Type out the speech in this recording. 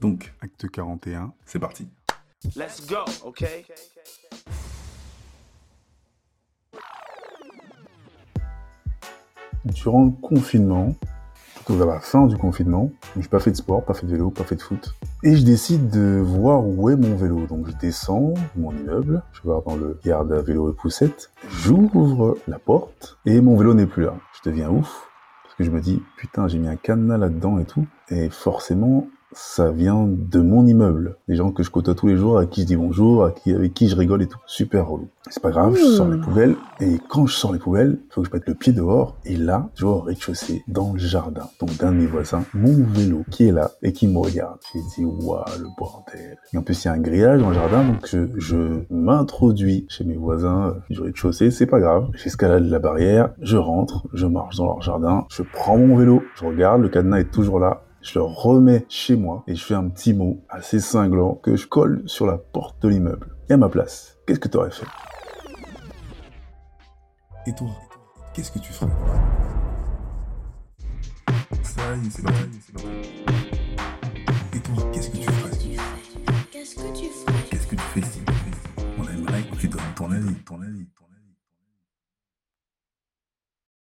Donc, acte 41, c'est parti. Let's go, okay? Durant le confinement, surtout vers la fin du confinement, j'ai pas fait de sport, pas fait de vélo, pas fait de foot. Et je décide de voir où est mon vélo. Donc je descends de mon immeuble, je vais voir dans le garde à vélo et poussette, j'ouvre la porte et mon vélo n'est plus là. Je deviens ouf parce que je me dis putain j'ai mis un cadenas là-dedans et tout. Et forcément ça vient de mon immeuble. Des gens que je côtoie tous les jours, à qui je dis bonjour, à qui, avec qui je rigole et tout. Super relou. C'est pas grave, je sors les poubelles. Et quand je sors les poubelles, il faut que je mette le pied dehors. Et là, je vois au rez-de-chaussée, dans le jardin, donc d'un de mes voisins, mon vélo qui est là et qui me regarde. J'ai dit, waouh, le bordel. Et en plus, il y a un grillage dans le jardin, donc je, je m'introduis chez mes voisins euh, du rez-de-chaussée. C'est pas grave. J'escalade la barrière, je rentre, je marche dans leur jardin, je prends mon vélo, je regarde, le cadenas est toujours là je le remets chez moi et je fais un petit mot assez cinglant que je colle sur la porte de l'immeuble. Et à ma place, qu'est-ce que t'aurais fait? Et toi, qu'est-ce que tu ferais? Ça y c'est Et toi, qu'est-ce que tu ferais? Qu'est-ce que tu ferais? Qu'est-ce que tu fais on aimerait que tu donnes ton avis, ton avis, ton avis.